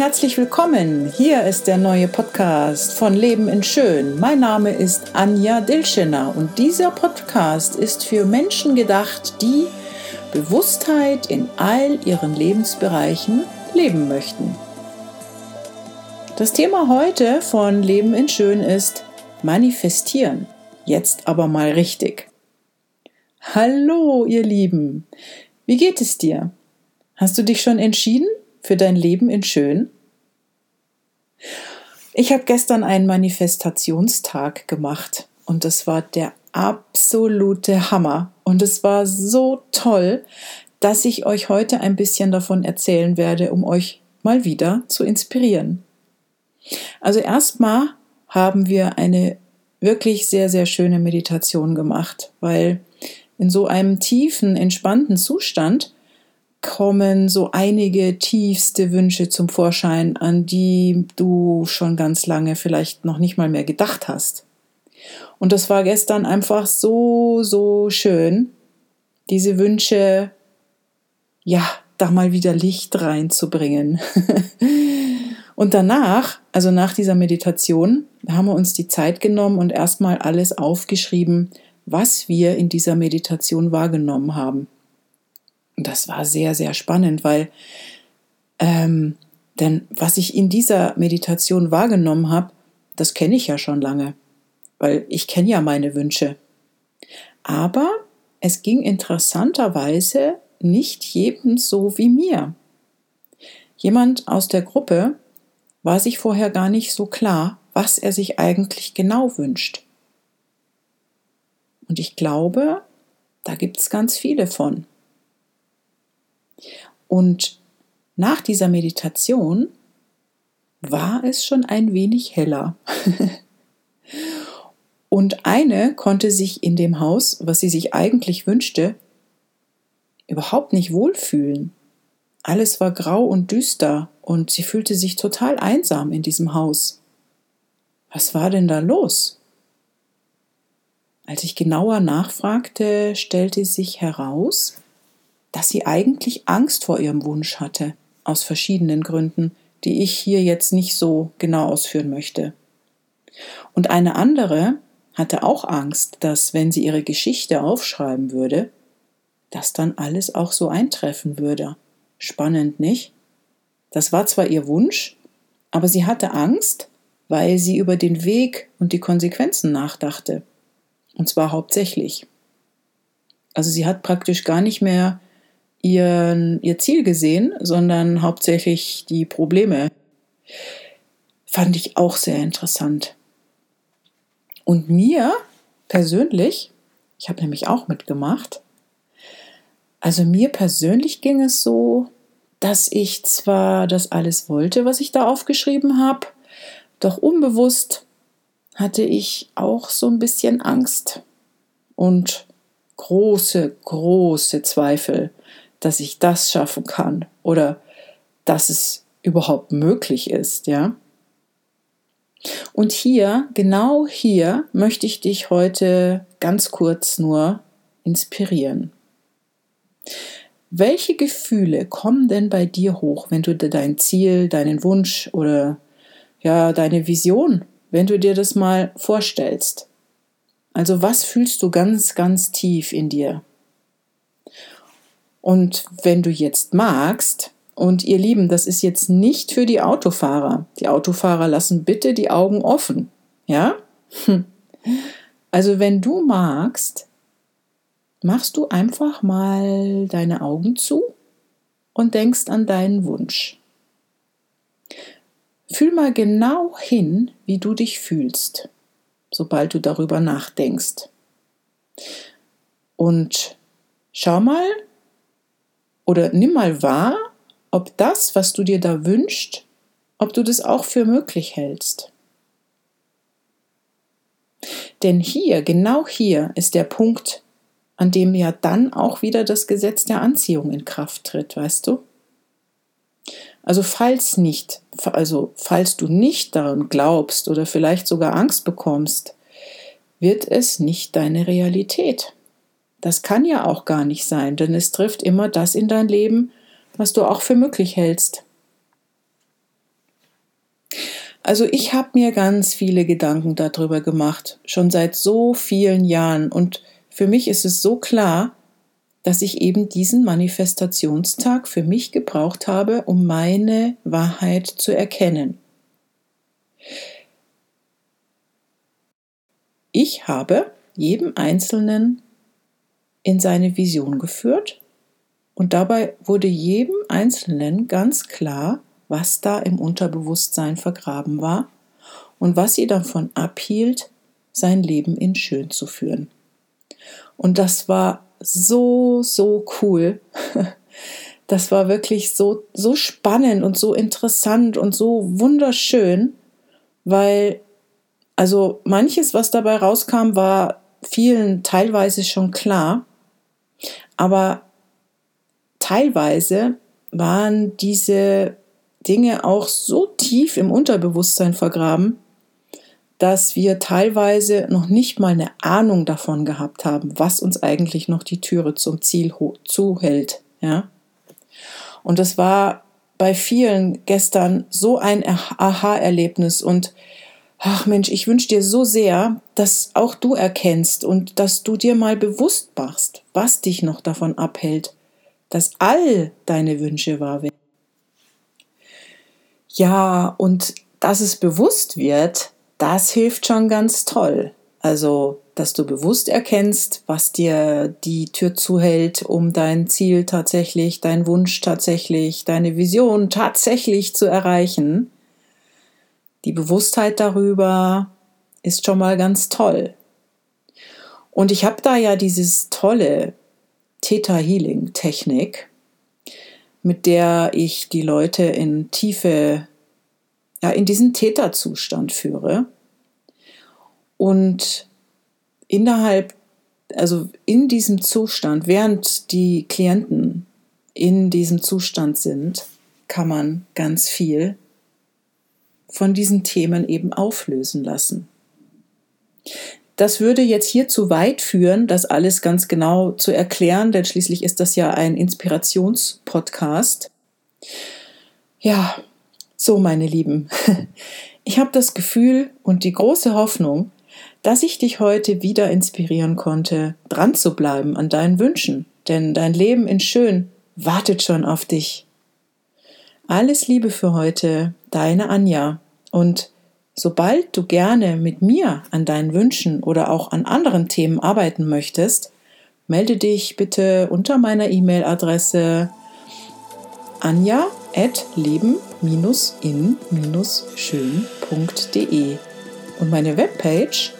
herzlich willkommen. Hier ist der neue Podcast von Leben in Schön. Mein Name ist Anja Dilschener und dieser Podcast ist für Menschen gedacht, die Bewusstheit in all ihren Lebensbereichen leben möchten. Das Thema heute von Leben in Schön ist Manifestieren. Jetzt aber mal richtig. Hallo, ihr Lieben. Wie geht es dir? Hast du dich schon entschieden für dein Leben in Schön? Ich habe gestern einen Manifestationstag gemacht und das war der absolute Hammer. Und es war so toll, dass ich euch heute ein bisschen davon erzählen werde, um euch mal wieder zu inspirieren. Also erstmal haben wir eine wirklich sehr, sehr schöne Meditation gemacht, weil in so einem tiefen, entspannten Zustand kommen so einige tiefste Wünsche zum Vorschein, an die du schon ganz lange vielleicht noch nicht mal mehr gedacht hast. Und das war gestern einfach so, so schön, diese Wünsche, ja, da mal wieder Licht reinzubringen. und danach, also nach dieser Meditation, haben wir uns die Zeit genommen und erstmal alles aufgeschrieben, was wir in dieser Meditation wahrgenommen haben. Und das war sehr, sehr spannend, weil, ähm, denn was ich in dieser Meditation wahrgenommen habe, das kenne ich ja schon lange, weil ich kenne ja meine Wünsche. Aber es ging interessanterweise nicht jedem so wie mir. Jemand aus der Gruppe war sich vorher gar nicht so klar, was er sich eigentlich genau wünscht. Und ich glaube, da gibt es ganz viele von. Und nach dieser Meditation war es schon ein wenig heller. Und eine konnte sich in dem Haus, was sie sich eigentlich wünschte, überhaupt nicht wohlfühlen. Alles war grau und düster und sie fühlte sich total einsam in diesem Haus. Was war denn da los? Als ich genauer nachfragte, stellte sich heraus, dass sie eigentlich Angst vor ihrem Wunsch hatte, aus verschiedenen Gründen, die ich hier jetzt nicht so genau ausführen möchte. Und eine andere hatte auch Angst, dass wenn sie ihre Geschichte aufschreiben würde, dass dann alles auch so eintreffen würde. Spannend, nicht? Das war zwar ihr Wunsch, aber sie hatte Angst, weil sie über den Weg und die Konsequenzen nachdachte. Und zwar hauptsächlich. Also sie hat praktisch gar nicht mehr ihr, ihr Ziel gesehen, sondern hauptsächlich die Probleme. Fand ich auch sehr interessant. Und mir persönlich, ich habe nämlich auch mitgemacht, also mir persönlich ging es so, dass ich zwar das alles wollte, was ich da aufgeschrieben habe, doch unbewusst hatte ich auch so ein bisschen Angst und große, große Zweifel, dass ich das schaffen kann oder dass es überhaupt möglich ist, ja. Und hier, genau hier, möchte ich dich heute ganz kurz nur inspirieren. Welche Gefühle kommen denn bei dir hoch, wenn du dir dein Ziel, deinen Wunsch oder ja, deine Vision, wenn du dir das mal vorstellst? Also was fühlst du ganz, ganz tief in dir? Und wenn du jetzt magst, und ihr Lieben, das ist jetzt nicht für die Autofahrer. Die Autofahrer lassen bitte die Augen offen. Ja? Hm. Also wenn du magst, machst du einfach mal deine Augen zu und denkst an deinen Wunsch. Fühl mal genau hin, wie du dich fühlst, sobald du darüber nachdenkst. Und schau mal oder nimm mal wahr, ob das, was du dir da wünschst, ob du das auch für möglich hältst. Denn hier, genau hier ist der Punkt, an dem ja dann auch wieder das Gesetz der Anziehung in Kraft tritt, weißt du? Also falls nicht, also falls du nicht daran glaubst oder vielleicht sogar Angst bekommst, wird es nicht deine Realität. Das kann ja auch gar nicht sein, denn es trifft immer das in dein Leben, was du auch für möglich hältst. Also ich habe mir ganz viele Gedanken darüber gemacht, schon seit so vielen Jahren. Und für mich ist es so klar, dass ich eben diesen Manifestationstag für mich gebraucht habe, um meine Wahrheit zu erkennen. Ich habe jedem Einzelnen in seine Vision geführt und dabei wurde jedem Einzelnen ganz klar, was da im Unterbewusstsein vergraben war und was sie davon abhielt, sein Leben in schön zu führen. Und das war so, so cool. Das war wirklich so, so spannend und so interessant und so wunderschön, weil also manches, was dabei rauskam, war vielen teilweise schon klar, aber teilweise waren diese Dinge auch so tief im Unterbewusstsein vergraben, dass wir teilweise noch nicht mal eine Ahnung davon gehabt haben, was uns eigentlich noch die Türe zum Ziel zuhält. Ja? Und das war bei vielen gestern so ein Aha-Erlebnis und ach Mensch, ich wünsche dir so sehr, dass auch du erkennst und dass du dir mal bewusst machst, was dich noch davon abhält, dass all deine Wünsche wahr werden. Ja, und dass es bewusst wird, das hilft schon ganz toll. Also, dass du bewusst erkennst, was dir die Tür zuhält, um dein Ziel tatsächlich, dein Wunsch tatsächlich, deine Vision tatsächlich zu erreichen. Die Bewusstheit darüber ist schon mal ganz toll. Und ich habe da ja dieses tolle Theta Healing Technik, mit der ich die Leute in tiefe ja, in diesen Täterzustand führe und innerhalb, also in diesem Zustand, während die Klienten in diesem Zustand sind, kann man ganz viel von diesen Themen eben auflösen lassen. Das würde jetzt hier zu weit führen, das alles ganz genau zu erklären, denn schließlich ist das ja ein Inspirationspodcast. Ja, so, meine Lieben, ich habe das Gefühl und die große Hoffnung, dass ich dich heute wieder inspirieren konnte, dran zu bleiben an deinen Wünschen, denn dein Leben in Schön wartet schon auf dich. Alles Liebe für heute, deine Anja. Und sobald du gerne mit mir an deinen Wünschen oder auch an anderen Themen arbeiten möchtest, melde dich bitte unter meiner E-Mail-Adresse anja at leben-in-schön.de und meine Webpage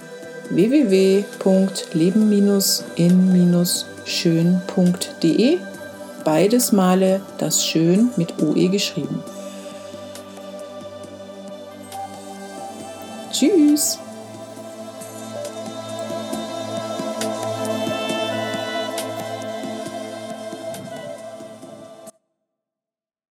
www.leben-in-schön.de beides Male das Schön mit OE geschrieben. Tschüss!